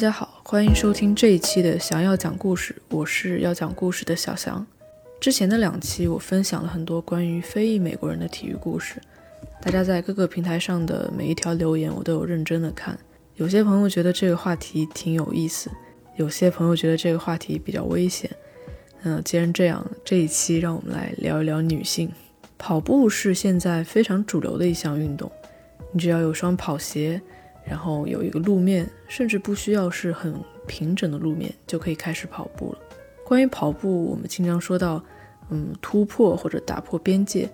大家好，欢迎收听这一期的想要讲故事，我是要讲故事的小翔。之前的两期我分享了很多关于非裔美国人的体育故事，大家在各个平台上的每一条留言我都有认真的看。有些朋友觉得这个话题挺有意思，有些朋友觉得这个话题比较危险。嗯，既然这样，这一期让我们来聊一聊女性。跑步是现在非常主流的一项运动，你只要有双跑鞋，然后有一个路面，甚至不需要是很平整的路面，就可以开始跑步了。关于跑步，我们经常说到，嗯，突破或者打破边界，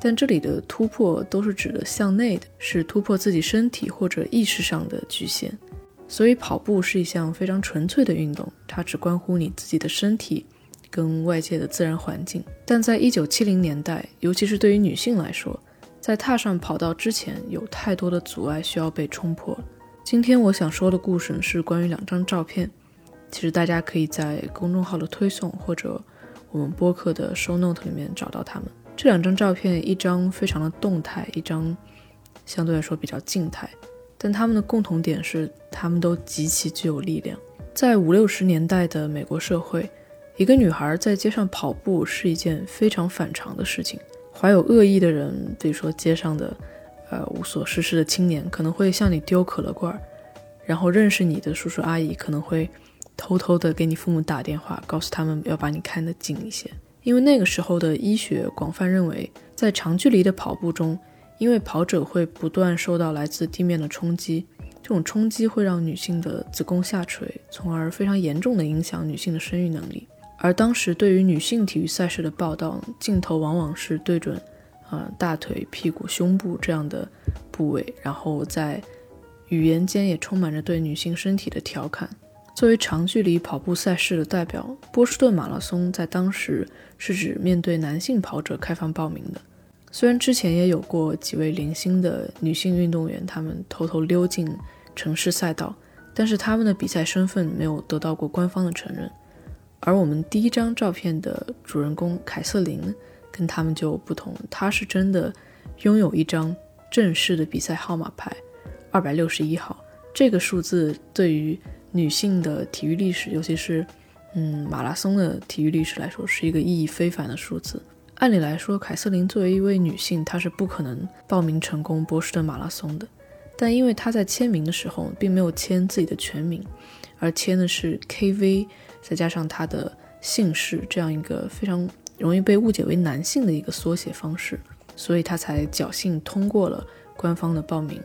但这里的突破都是指的向内的，是突破自己身体或者意识上的局限。所以跑步是一项非常纯粹的运动，它只关乎你自己的身体。跟外界的自然环境，但在一九七零年代，尤其是对于女性来说，在踏上跑道之前，有太多的阻碍需要被冲破。今天我想说的故事是关于两张照片，其实大家可以在公众号的推送或者我们播客的 show note 里面找到它们。这两张照片，一张非常的动态，一张相对来说比较静态，但它们的共同点是，它们都极其具有力量。在五六十年代的美国社会。一个女孩在街上跑步是一件非常反常的事情。怀有恶意的人，比如说街上的，呃，无所事事的青年，可能会向你丢可乐罐儿；然后认识你的叔叔阿姨可能会偷偷的给你父母打电话，告诉他们要把你看得紧一些。因为那个时候的医学广泛认为，在长距离的跑步中，因为跑者会不断受到来自地面的冲击，这种冲击会让女性的子宫下垂，从而非常严重的影响女性的生育能力。而当时对于女性体育赛事的报道，镜头往往是对准，呃，大腿、屁股、胸部这样的部位，然后在语言间也充满着对女性身体的调侃。作为长距离跑步赛事的代表，波士顿马拉松在当时是指面对男性跑者开放报名的。虽然之前也有过几位零星的女性运动员，她们偷偷溜进城市赛道，但是她们的比赛身份没有得到过官方的承认。而我们第一张照片的主人公凯瑟琳跟他们就不同，她是真的拥有一张正式的比赛号码牌，二百六十一号。这个数字对于女性的体育历史，尤其是嗯马拉松的体育历史来说，是一个意义非凡的数字。按理来说，凯瑟琳作为一位女性，她是不可能报名成功波士顿马拉松的。但因为她在签名的时候，并没有签自己的全名，而签的是 KV。再加上他的姓氏这样一个非常容易被误解为男性的一个缩写方式，所以他才侥幸通过了官方的报名。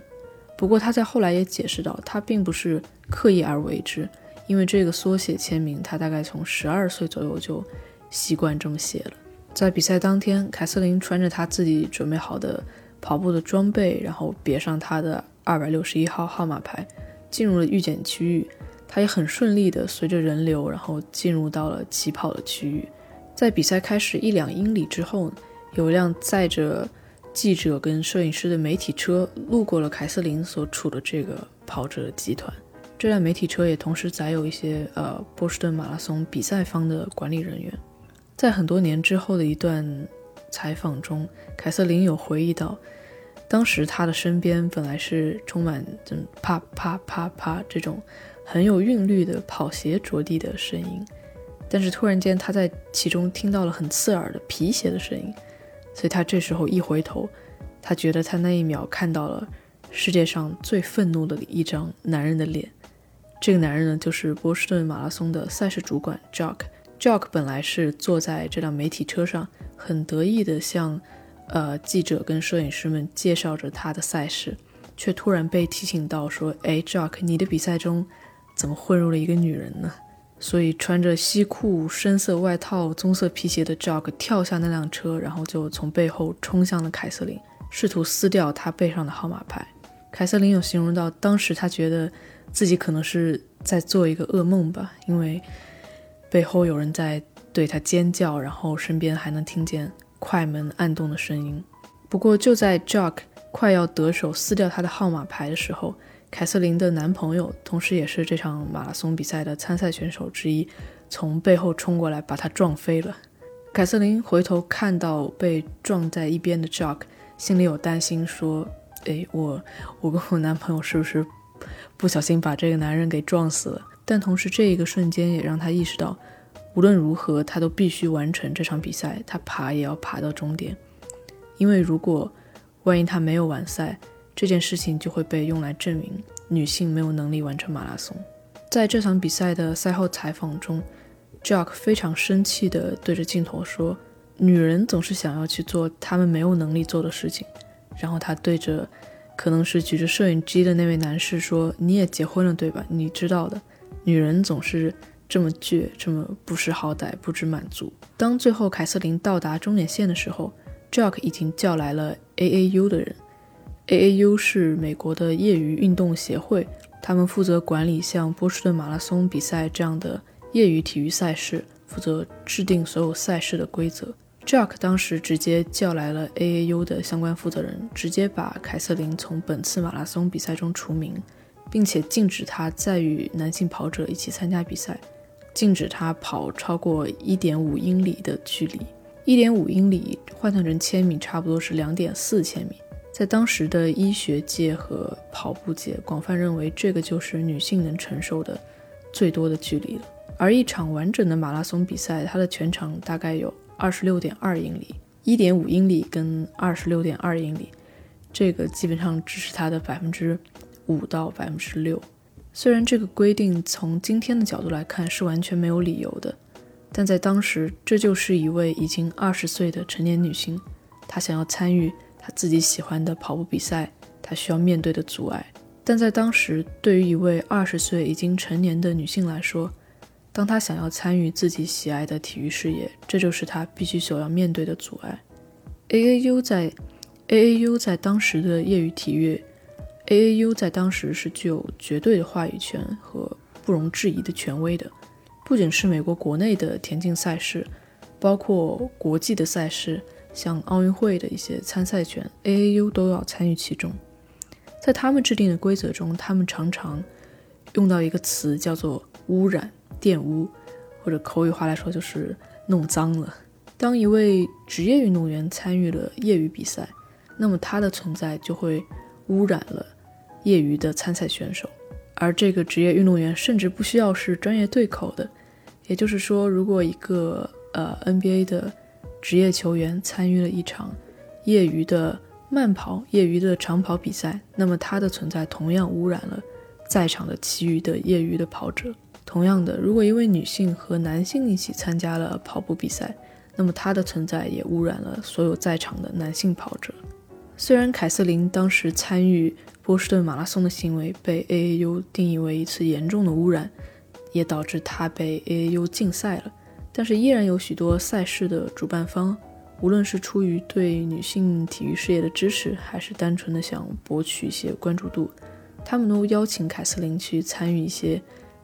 不过他在后来也解释到，他并不是刻意而为之，因为这个缩写签名他大概从十二岁左右就习惯这么写了。在比赛当天，凯瑟琳穿着她自己准备好的跑步的装备，然后别上她的二百六十一号号码牌，进入了预检区域。他也很顺利地随着人流，然后进入到了起跑的区域。在比赛开始一两英里之后，有一辆载着记者跟摄影师的媒体车路过了凯瑟琳所处的这个跑者集团。这辆媒体车也同时载有一些呃波士顿马拉松比赛方的管理人员。在很多年之后的一段采访中，凯瑟琳有回忆到，当时他的身边本来是充满这啪啪啪啪这种。很有韵律的跑鞋着地的声音，但是突然间他在其中听到了很刺耳的皮鞋的声音，所以他这时候一回头，他觉得他那一秒看到了世界上最愤怒的一张男人的脸。这个男人呢，就是波士顿马拉松的赛事主管 Jock。Jock 本来是坐在这辆媒体车上，很得意地向呃记者跟摄影师们介绍着他的赛事，却突然被提醒到说：“哎，Jock，你的比赛中。”怎么混入了一个女人呢？所以穿着西裤、深色外套、棕色皮鞋的 Jock 跳下那辆车，然后就从背后冲向了凯瑟琳，试图撕掉她背上的号码牌。凯瑟琳有形容到，当时她觉得自己可能是在做一个噩梦吧，因为背后有人在对她尖叫，然后身边还能听见快门按动的声音。不过就在 Jock 快要得手撕掉她的号码牌的时候，凯瑟琳的男朋友，同时也是这场马拉松比赛的参赛选手之一，从背后冲过来，把她撞飞了。凯瑟琳回头看到被撞在一边的 Jock，心里有担心，说：“哎，我我跟我男朋友是不是不小心把这个男人给撞死了。但同时，这一个瞬间也让他意识到，无论如何，他都必须完成这场比赛，他爬也要爬到终点。因为如果万一他没有完赛，这件事情就会被用来证明女性没有能力完成马拉松。在这场比赛的赛后采访中，Jack 非常生气地对着镜头说：“女人总是想要去做她们没有能力做的事情。”然后他对着可能是举着摄影机的那位男士说：“你也结婚了对吧？你知道的。”女人总是这么倔，这么不识好歹，不知满足。当最后凯瑟琳到达终点线的时候，Jack 已经叫来了 AAU 的人。AAU 是美国的业余运动协会，他们负责管理像波士顿马拉松比赛这样的业余体育赛事，负责制定所有赛事的规则。Jack 当时直接叫来了 AAU 的相关负责人，直接把凯瑟琳从本次马拉松比赛中除名。并且禁止他再与男性跑者一起参加比赛，禁止他跑超过一点五英里的距离。一点五英里换算成千米，差不多是两点四千米。在当时的医学界和跑步界，广泛认为这个就是女性能承受的最多的距离了。而一场完整的马拉松比赛，它的全长大概有二十六点二英里，一点五英里跟二十六点二英里，这个基本上只是它的百分之。五到百分之六，虽然这个规定从今天的角度来看是完全没有理由的，但在当时，这就是一位已经二十岁的成年女性，她想要参与她自己喜欢的跑步比赛，她需要面对的阻碍。但在当时，对于一位二十岁已经成年的女性来说，当她想要参与自己喜爱的体育事业，这就是她必须所要面对的阻碍。AAU 在 AAU 在当时的业余体育。AAU 在当时是具有绝对的话语权和不容置疑的权威的，不仅是美国国内的田径赛事，包括国际的赛事，像奥运会的一些参赛权，AAU 都要参与其中。在他们制定的规则中，他们常常用到一个词叫做“污染”、“玷污”，或者口语化来说就是“弄脏了”。当一位职业运动员参与了业余比赛，那么他的存在就会污染了。业余的参赛选手，而这个职业运动员甚至不需要是专业对口的。也就是说，如果一个呃 NBA 的职业球员参与了一场业余的慢跑、业余的长跑比赛，那么他的存在同样污染了在场的其余的业余的跑者。同样的，如果一位女性和男性一起参加了跑步比赛，那么她的存在也污染了所有在场的男性跑者。虽然凯瑟琳当时参与。波士顿马拉松的行为被 AAU 定义为一次严重的污染，也导致他被 AAU 禁赛了。但是依然有许多赛事的主办方，无论是出于对女性体育事业的支持，还是单纯的想博取一些关注度，他们都邀请凯瑟琳去参与一些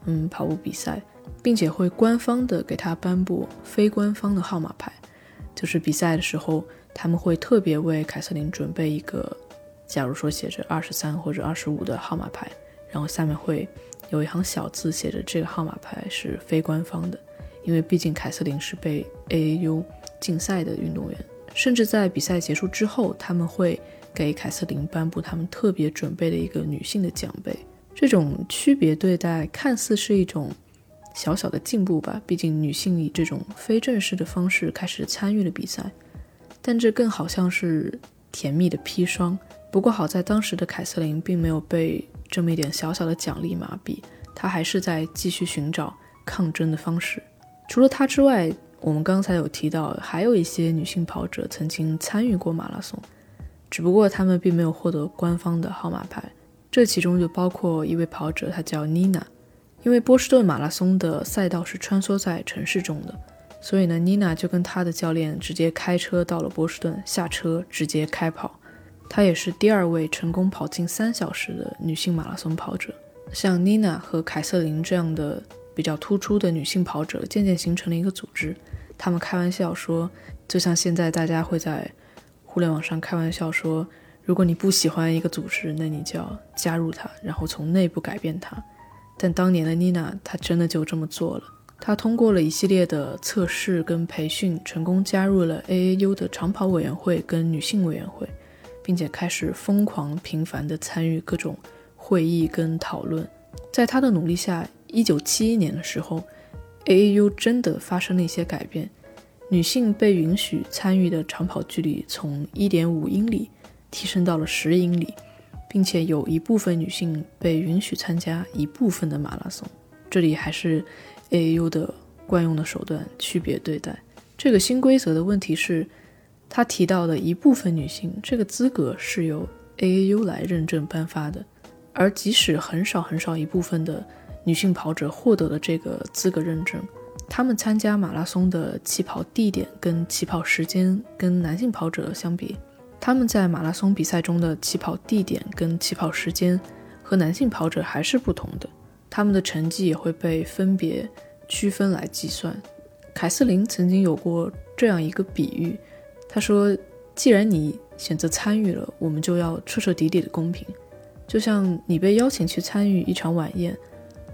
嗯跑步比赛，并且会官方的给她颁布非官方的号码牌，就是比赛的时候他们会特别为凯瑟琳准备一个。假如说写着二十三或者二十五的号码牌，然后下面会有一行小字写着这个号码牌是非官方的，因为毕竟凯瑟琳是被 AAU 禁赛的运动员。甚至在比赛结束之后，他们会给凯瑟琳颁布他们特别准备的一个女性的奖杯。这种区别对待看似是一种小小的进步吧，毕竟女性以这种非正式的方式开始参与了比赛，但这更好像是甜蜜的砒霜。不过好在当时的凯瑟琳并没有被这么一点小小的奖励麻痹，她还是在继续寻找抗争的方式。除了她之外，我们刚才有提到还有一些女性跑者曾经参与过马拉松，只不过她们并没有获得官方的号码牌。这其中就包括一位跑者，她叫妮娜。因为波士顿马拉松的赛道是穿梭在城市中的，所以呢，妮娜就跟她的教练直接开车到了波士顿，下车直接开跑。她也是第二位成功跑进三小时的女性马拉松跑者。像妮娜和凯瑟琳这样的比较突出的女性跑者，渐渐形成了一个组织。他们开玩笑说，就像现在大家会在互联网上开玩笑说，如果你不喜欢一个组织，那你就要加入它，然后从内部改变它。但当年的妮娜，她真的就这么做了。她通过了一系列的测试跟培训，成功加入了 AAU 的长跑委员会跟女性委员会。并且开始疯狂频繁地参与各种会议跟讨论。在她的努力下，一九七一年的时候，AAU 真的发生了一些改变，女性被允许参与的长跑距离从一点五英里提升到了十英里，并且有一部分女性被允许参加一部分的马拉松。这里还是 AAU 的惯用的手段，区别对待。这个新规则的问题是，他提到的一部分女性这个资格是由 AAU 来认证颁发的。而即使很少很少一部分的女性跑者获得了这个资格认证，她们参加马拉松的起跑地点跟起跑时间跟男性跑者相比，他们在马拉松比赛中的起跑地点跟起跑时间和男性跑者还是不同的，他们的成绩也会被分别区分来计算。凯瑟琳曾经有过这样一个比喻，她说：“既然你选择参与了，我们就要彻彻底底的公平。”就像你被邀请去参与一场晚宴，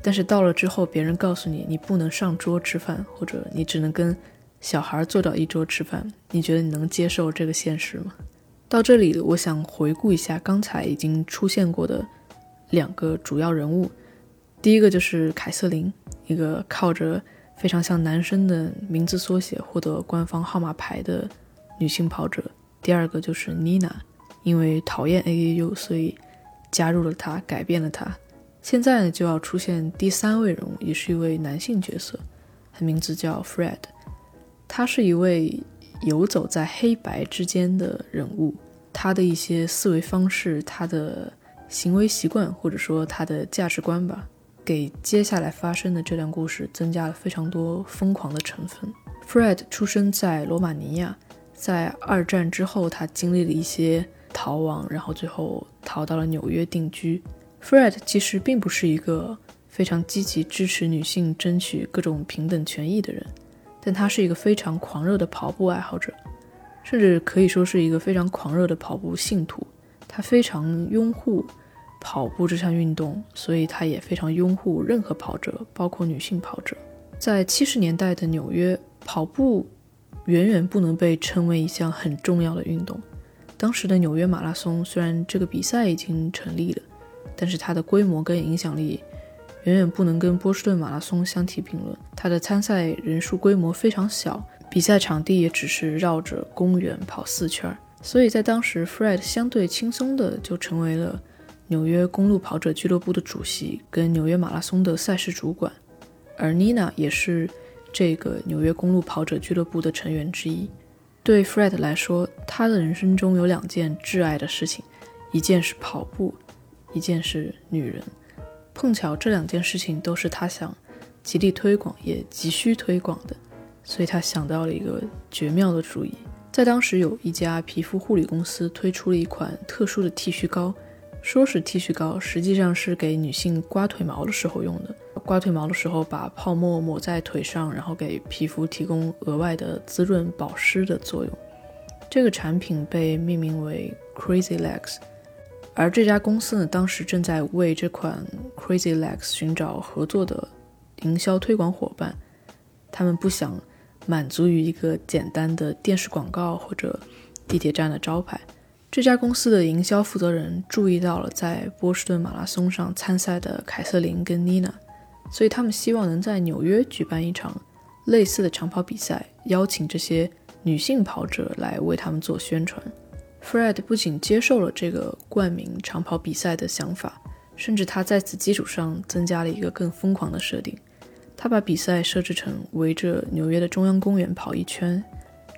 但是到了之后，别人告诉你你不能上桌吃饭，或者你只能跟小孩坐到一桌吃饭，你觉得你能接受这个现实吗？到这里，我想回顾一下刚才已经出现过的两个主要人物，第一个就是凯瑟琳，一个靠着非常像男生的名字缩写获得官方号码牌的女性跑者；第二个就是妮娜，因为讨厌 AAU，所以。加入了他，改变了他。现在呢，就要出现第三位人物，也是一位男性角色，他名字叫 Fred。他是一位游走在黑白之间的人物，他的一些思维方式、他的行为习惯，或者说他的价值观吧，给接下来发生的这段故事增加了非常多疯狂的成分。Fred 出生在罗马尼亚，在二战之后，他经历了一些。逃亡，然后最后逃到了纽约定居。Fred 其实并不是一个非常积极支持女性争取各种平等权益的人，但他是一个非常狂热的跑步爱好者，甚至可以说是一个非常狂热的跑步信徒。他非常拥护跑步这项运动，所以他也非常拥护任何跑者，包括女性跑者。在七十年代的纽约，跑步远远不能被称为一项很重要的运动。当时的纽约马拉松虽然这个比赛已经成立了，但是它的规模跟影响力远远不能跟波士顿马拉松相提并论。它的参赛人数规模非常小，比赛场地也只是绕着公园跑四圈，所以在当时，Fred 相对轻松的就成为了纽约公路跑者俱乐部的主席跟纽约马拉松的赛事主管，而 Nina 也是这个纽约公路跑者俱乐部的成员之一。对 Fred 来说，他的人生中有两件挚爱的事情，一件是跑步，一件是女人。碰巧这两件事情都是他想极力推广，也急需推广的，所以他想到了一个绝妙的主意。在当时，有一家皮肤护理公司推出了一款特殊的剃须膏。说是剃须膏，实际上是给女性刮腿毛的时候用的。刮腿毛的时候，把泡沫抹在腿上，然后给皮肤提供额外的滋润保湿的作用。这个产品被命名为 Crazy Legs，而这家公司呢，当时正在为这款 Crazy Legs 寻找合作的营销推广伙伴。他们不想满足于一个简单的电视广告或者地铁站的招牌。这家公司的营销负责人注意到了在波士顿马拉松上参赛的凯瑟琳跟妮娜，所以他们希望能在纽约举办一场类似的长跑比赛，邀请这些女性跑者来为他们做宣传。Fred 不仅接受了这个冠名长跑比赛的想法，甚至他在此基础上增加了一个更疯狂的设定，他把比赛设置成围着纽约的中央公园跑一圈，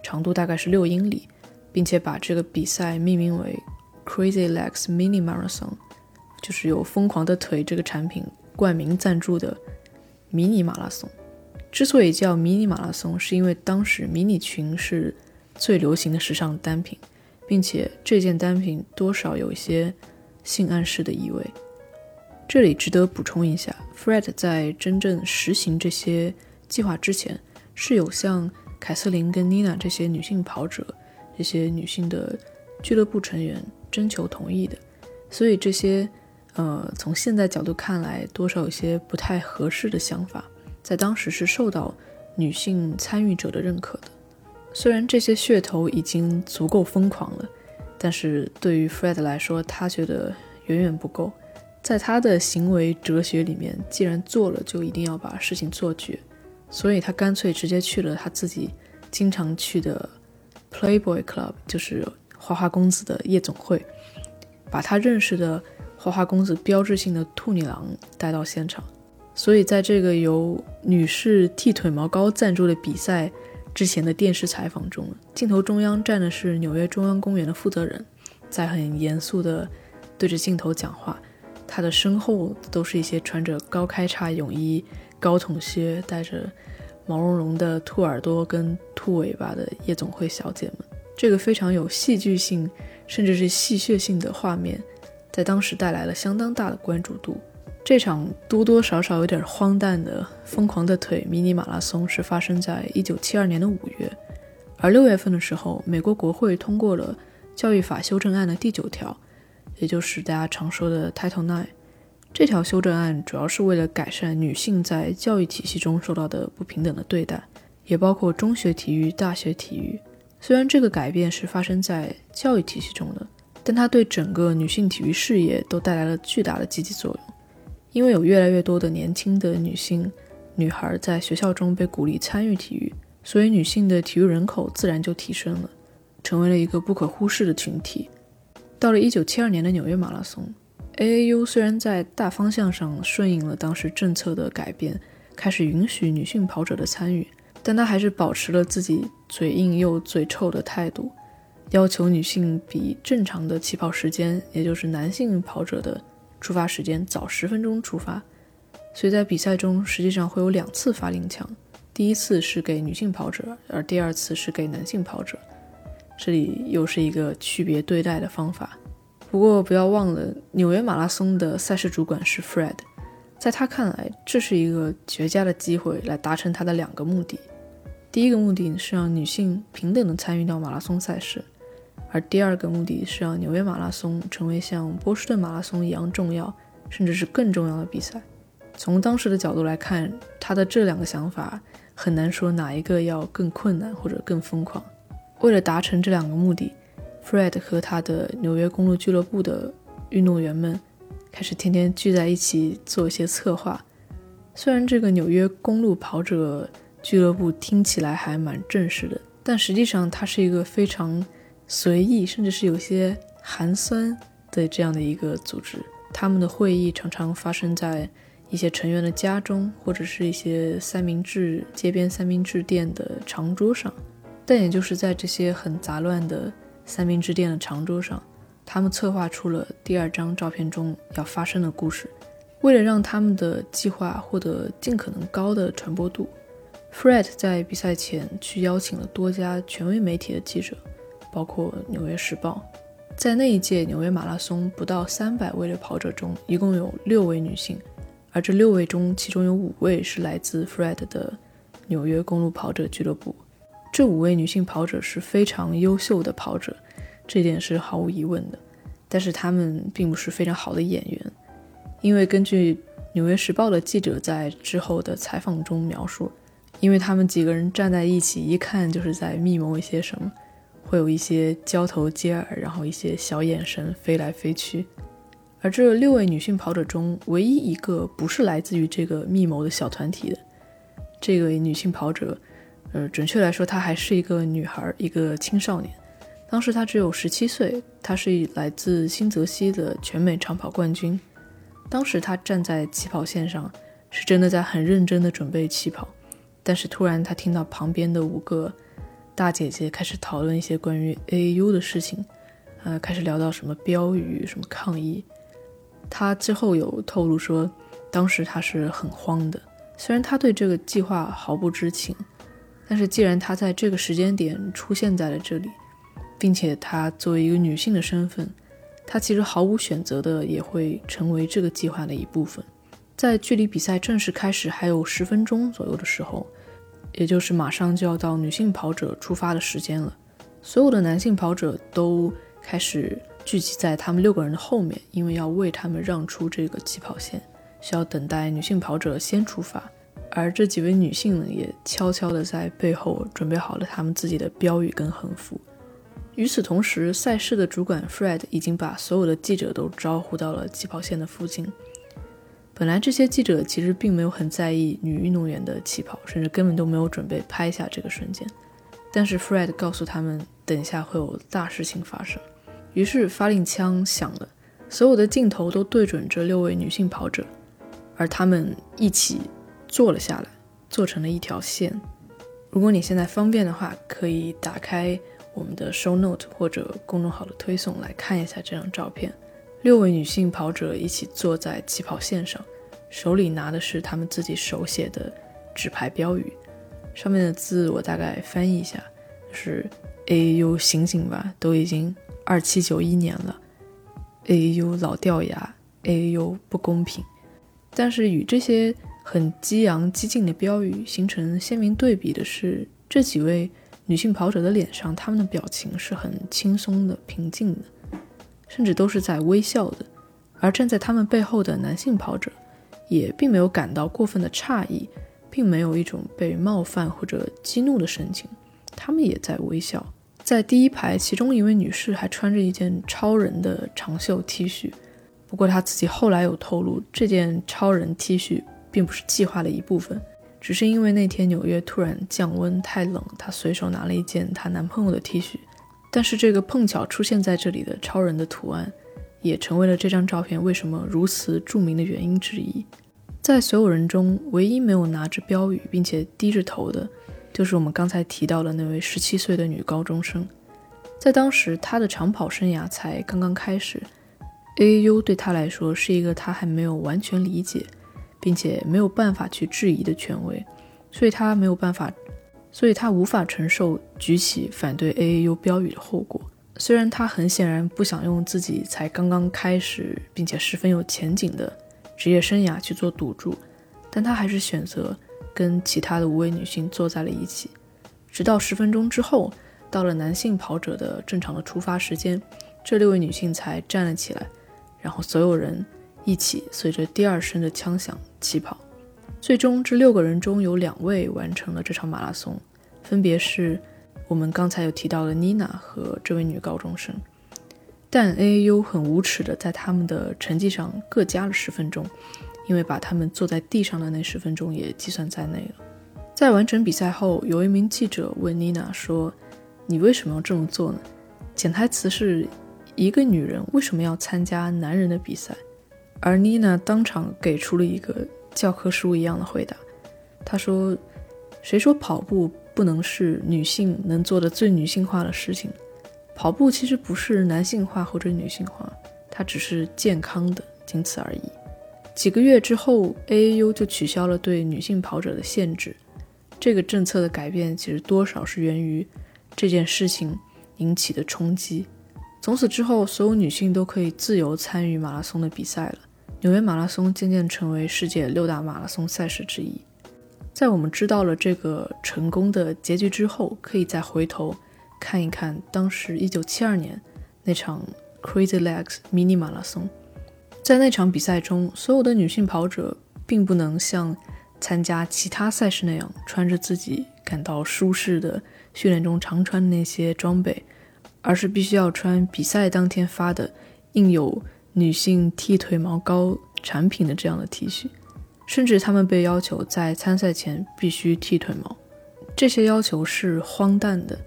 长度大概是六英里。并且把这个比赛命名为 Crazy Legs Mini Marathon，就是由疯狂的腿这个产品冠名赞助的迷你马拉松。之所以叫迷你马拉松，是因为当时迷你裙是最流行的时尚单品，并且这件单品多少有一些性暗示的意味。这里值得补充一下，Fred 在真正实行这些计划之前，是有向凯瑟琳跟 Nina 这些女性跑者。这些女性的俱乐部成员征求同意的，所以这些呃，从现在角度看来，多少有些不太合适的想法，在当时是受到女性参与者的认可的。虽然这些噱头已经足够疯狂了，但是对于 Fred 来说，他觉得远远不够。在他的行为哲学里面，既然做了，就一定要把事情做绝，所以他干脆直接去了他自己经常去的 Playboy Club，就是花花公子的夜总会，把他认识的花花公子标志性的兔女郎带到现场。所以，在这个由女士剃腿毛膏赞助的比赛之前的电视采访中，镜头中央站的是纽约中央公园的负责人，在很严肃地对着镜头讲话。他的身后都是一些穿着高开叉泳衣、高筒靴、带着毛茸茸的兔耳朵跟兔尾巴的夜总会小姐们。这个非常有戏剧性，甚至是戏谑性的画面，在当时带来了相当大的关注度。这场多多少少有点荒诞的“疯狂的腿”迷你马拉松是发生在一九七二年的五月，而六月份的时候，美国国会通过了教育法修正案的第九条，也就是大家常说的 Title IX。这条修正案主要是为了改善女性在教育体系中受到的不平等的对待，也包括中学体育、大学体育。虽然这个改变是发生在教育体系中的，但它对整个女性体育事业都带来了巨大的积极作用。因为有越来越多的年轻的女性、女孩在学校中被鼓励参与体育，所以女性的体育人口自然就提升了，成为了一个不可忽视的群体。到了1972年的纽约马拉松，AAU 虽然在大方向上顺应了当时政策的改变，开始允许女性跑者的参与，但他还是保持了自己嘴硬又嘴臭的态度，要求女性比正常的起跑时间，也就是男性跑者的。出发时间早十分钟出发，所以在比赛中实际上会有两次发令枪，第一次是给女性跑者，而第二次是给男性跑者。这里又是一个区别对待的方法。不过不要忘了，纽约马拉松的赛事主管是 Fred，在他看来，这是一个绝佳的机会来达成他的两个目的。第一个目的是让女性平等的参与到马拉松赛事。而第二个目的是让纽约马拉松成为像波士顿马拉松一样重要，甚至是更重要的比赛。从当时的角度来看，他的这两个想法很难说哪一个要更困难或者更疯狂。为了达成这两个目的，Fred 和他的纽约公路俱乐部的运动员们开始天天聚在一起做一些策划。虽然这个纽约公路跑者俱乐部听起来还蛮正式的，但实际上它是一个非常……随意，甚至是有些寒酸的这样的一个组织，他们的会议常常发生在一些成员的家中，或者是一些三明治街边三明治店的长桌上。但也就是在这些很杂乱的三明治店的长桌上，他们策划出了第二张照片中要发生的故事。为了让他们的计划获得尽可能高的传播度，Fred 在比赛前去邀请了多家权威媒体的记者。包括《纽约时报》，在那一届纽约马拉松不到三百位的跑者中，一共有六位女性，而这六位中，其中有五位是来自 Fred 的纽约公路跑者俱乐部。这五位女性跑者是非常优秀的跑者，这点是毫无疑问的。但是她们并不是非常好的演员，因为根据《纽约时报》的记者在之后的采访中描述，因为他们几个人站在一起，一看就是在密谋一些什么。会有一些交头接耳，然后一些小眼神飞来飞去。而这六位女性跑者中，唯一一个不是来自于这个密谋的小团体的这个女性跑者，呃，准确来说，她还是一个女孩，一个青少年。当时她只有十七岁，她是来自新泽西的全美长跑冠军。当时她站在起跑线上，是真的在很认真的准备起跑，但是突然她听到旁边的五个。大姐姐开始讨论一些关于 A U 的事情，呃，开始聊到什么标语、什么抗议。她之后有透露说，当时她是很慌的。虽然她对这个计划毫不知情，但是既然她在这个时间点出现在了这里，并且她作为一个女性的身份，她其实毫无选择的也会成为这个计划的一部分。在距离比赛正式开始还有十分钟左右的时候。也就是马上就要到女性跑者出发的时间了，所有的男性跑者都开始聚集在他们六个人的后面，因为要为他们让出这个起跑线，需要等待女性跑者先出发。而这几位女性呢，也悄悄地在背后准备好了他们自己的标语跟横幅。与此同时，赛事的主管 Fred 已经把所有的记者都招呼到了起跑线的附近。本来这些记者其实并没有很在意女运动员的起跑，甚至根本都没有准备拍下这个瞬间。但是 Fred 告诉他们，等一下会有大事情发生。于是发令枪响了，所有的镜头都对准这六位女性跑者，而他们一起坐了下来，做成了一条线。如果你现在方便的话，可以打开我们的 Show Note 或者公众号的推送来看一下这张照片。六位女性跑者一起坐在起跑线上，手里拿的是他们自己手写的纸牌标语。上面的字我大概翻译一下，是 “AAU 醒醒吧，都已经二七九一年了，AAU 老掉牙，AAU 不公平。”但是与这些很激昂激进的标语形成鲜明对比的是，这几位女性跑者的脸上，她们的表情是很轻松的、平静的，甚至都是在微笑的。而站在他们背后的男性跑者，也并没有感到过分的诧异。并没有一种被冒犯或者激怒的神情，他们也在微笑。在第一排，其中一位女士还穿着一件超人的长袖 T 恤，不过她自己后来有透露，这件超人 T 恤并不是计划的一部分，只是因为那天纽约突然降温太冷，她随手拿了一件她男朋友的 T 恤。但是这个碰巧出现在这里的超人的图案，也成为了这张照片为什么如此著名的原因之一。在所有人中，唯一没有拿着标语并且低着头的，就是我们刚才提到的那位十七岁的女高中生。在当时，她的长跑生涯才刚刚开始，AAU 对她来说是一个她还没有完全理解，并且没有办法去质疑的权威，所以她没有办法，所以她无法承受举起反对 AAU 标语的后果。虽然她很显然不想用自己才刚刚开始并且十分有前景的。职业生涯去做赌注，但她还是选择跟其他的五位女性坐在了一起，直到十分钟之后，到了男性跑者的正常的出发时间，这六位女性才站了起来，然后所有人一起随着第二声的枪响起跑。最终，这六个人中有两位完成了这场马拉松，分别是我们刚才有提到的妮娜和这位女高中生。但 AU 很无耻的在他们的成绩上各加了十分钟，因为把他们坐在地上的那十分钟也计算在内了。在完成比赛后，有一名记者问妮娜说：“你为什么要这么做呢？”潜台词是一个女人为什么要参加男人的比赛？而妮娜当场给出了一个教科书一样的回答。他说：“谁说跑步不能是女性能做的最女性化的事情？”跑步其实不是男性化或者女性化，它只是健康的，仅此而已。几个月之后，AAU 就取消了对女性跑者的限制。这个政策的改变其实多少是源于这件事情引起的冲击。从此之后，所有女性都可以自由参与马拉松的比赛了。纽约马拉松渐渐成为世界六大马拉松赛事之一。在我们知道了这个成功的结局之后，可以再回头。看一看当时一九七二年那场 Crazy Legs 迷你马拉松，在那场比赛中，所有的女性跑者并不能像参加其他赛事那样穿着自己感到舒适的训练中常穿的那些装备，而是必须要穿比赛当天发的印有女性剃腿毛膏产品的这样的 T 恤，甚至他们被要求在参赛前必须剃腿毛。这些要求是荒诞的。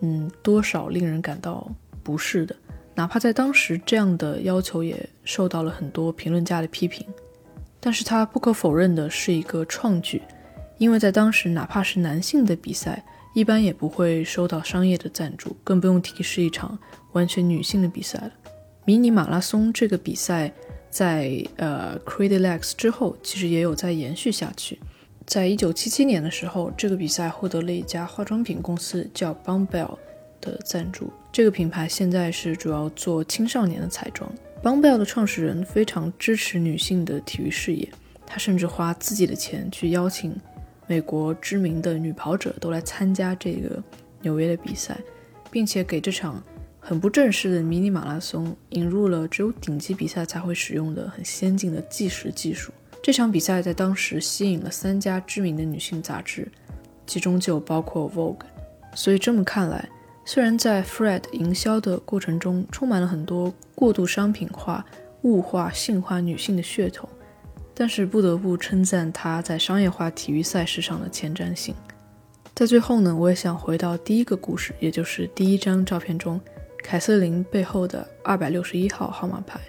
嗯，多少令人感到不适的，哪怕在当时，这样的要求也受到了很多评论家的批评。但是它不可否认的是一个创举，因为在当时，哪怕是男性的比赛，一般也不会收到商业的赞助，更不用提是一场完全女性的比赛了。迷你马拉松这个比赛，在呃 Crazy Legs 之后，其实也有在延续下去。在一九七七年的时候，这个比赛获得了一家化妆品公司叫 Bombell 的赞助。这个品牌现在是主要做青少年的彩妆。Bombell 的创始人非常支持女性的体育事业，他甚至花自己的钱去邀请美国知名的女跑者都来参加这个纽约的比赛，并且给这场很不正式的迷你马拉松引入了只有顶级比赛才会使用的很先进的计时技术。这场比赛在当时吸引了三家知名的女性杂志，其中就包括《Vogue》。所以这么看来，虽然在 Fred 营销的过程中充满了很多过度商品化、物化、性化女性的噱头，但是不得不称赞他在商业化体育赛事上的前瞻性。在最后呢，我也想回到第一个故事，也就是第一张照片中凯瑟琳背后的二百六十一号号码牌。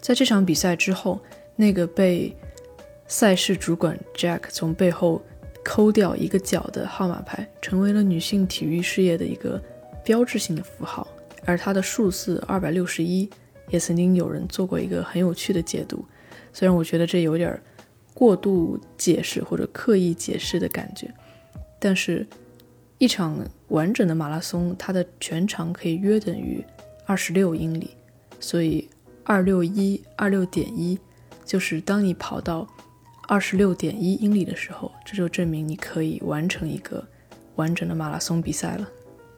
在这场比赛之后，那个被赛事主管 Jack 从背后抠掉一个角的号码牌，成为了女性体育事业的一个。标志性的符号，而它的数字二百六十一也曾经有人做过一个很有趣的解读，虽然我觉得这有点过度解释或者刻意解释的感觉，但是，一场完整的马拉松，它的全长可以约等于二十六英里，所以二六一二六点一就是当你跑到二十六点一英里的时候，这就证明你可以完成一个完整的马拉松比赛了。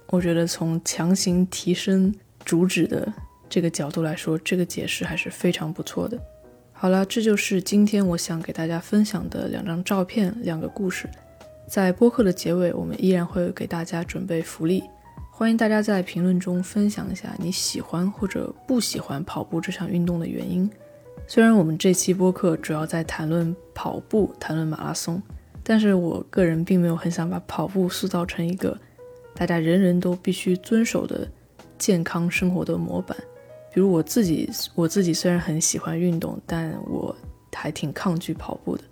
我觉得从强行提升主旨的这个角度来说，这个解释还是非常不错的。好了，这就是今天我想给大家分享的两张照片，两个故事。在播客的结尾，我们依然会给大家准备福利，欢迎大家在评论中分享一下你喜欢或者不喜欢跑步这项运动的原因。虽然我们这期播客主要在谈论跑步、谈论马拉松，但是我个人并没有很想把跑步塑造成一个。大家人人都必须遵守的健康生活的模板，比如我自己，我自己虽然很喜欢运动，但我还挺抗拒跑步的，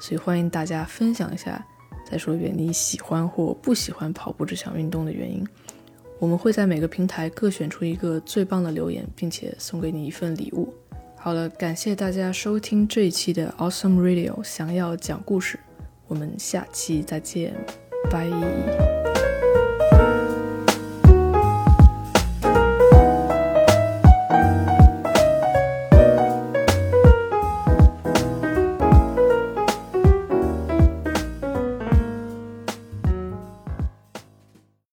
所以欢迎大家分享一下。再说一遍，你喜欢或不喜欢跑步这项运动的原因。我们会在每个平台各选出一个最棒的留言，并且送给你一份礼物。好了，感谢大家收听这一期的 Awesome Radio，想要讲故事，我们下期再见，拜。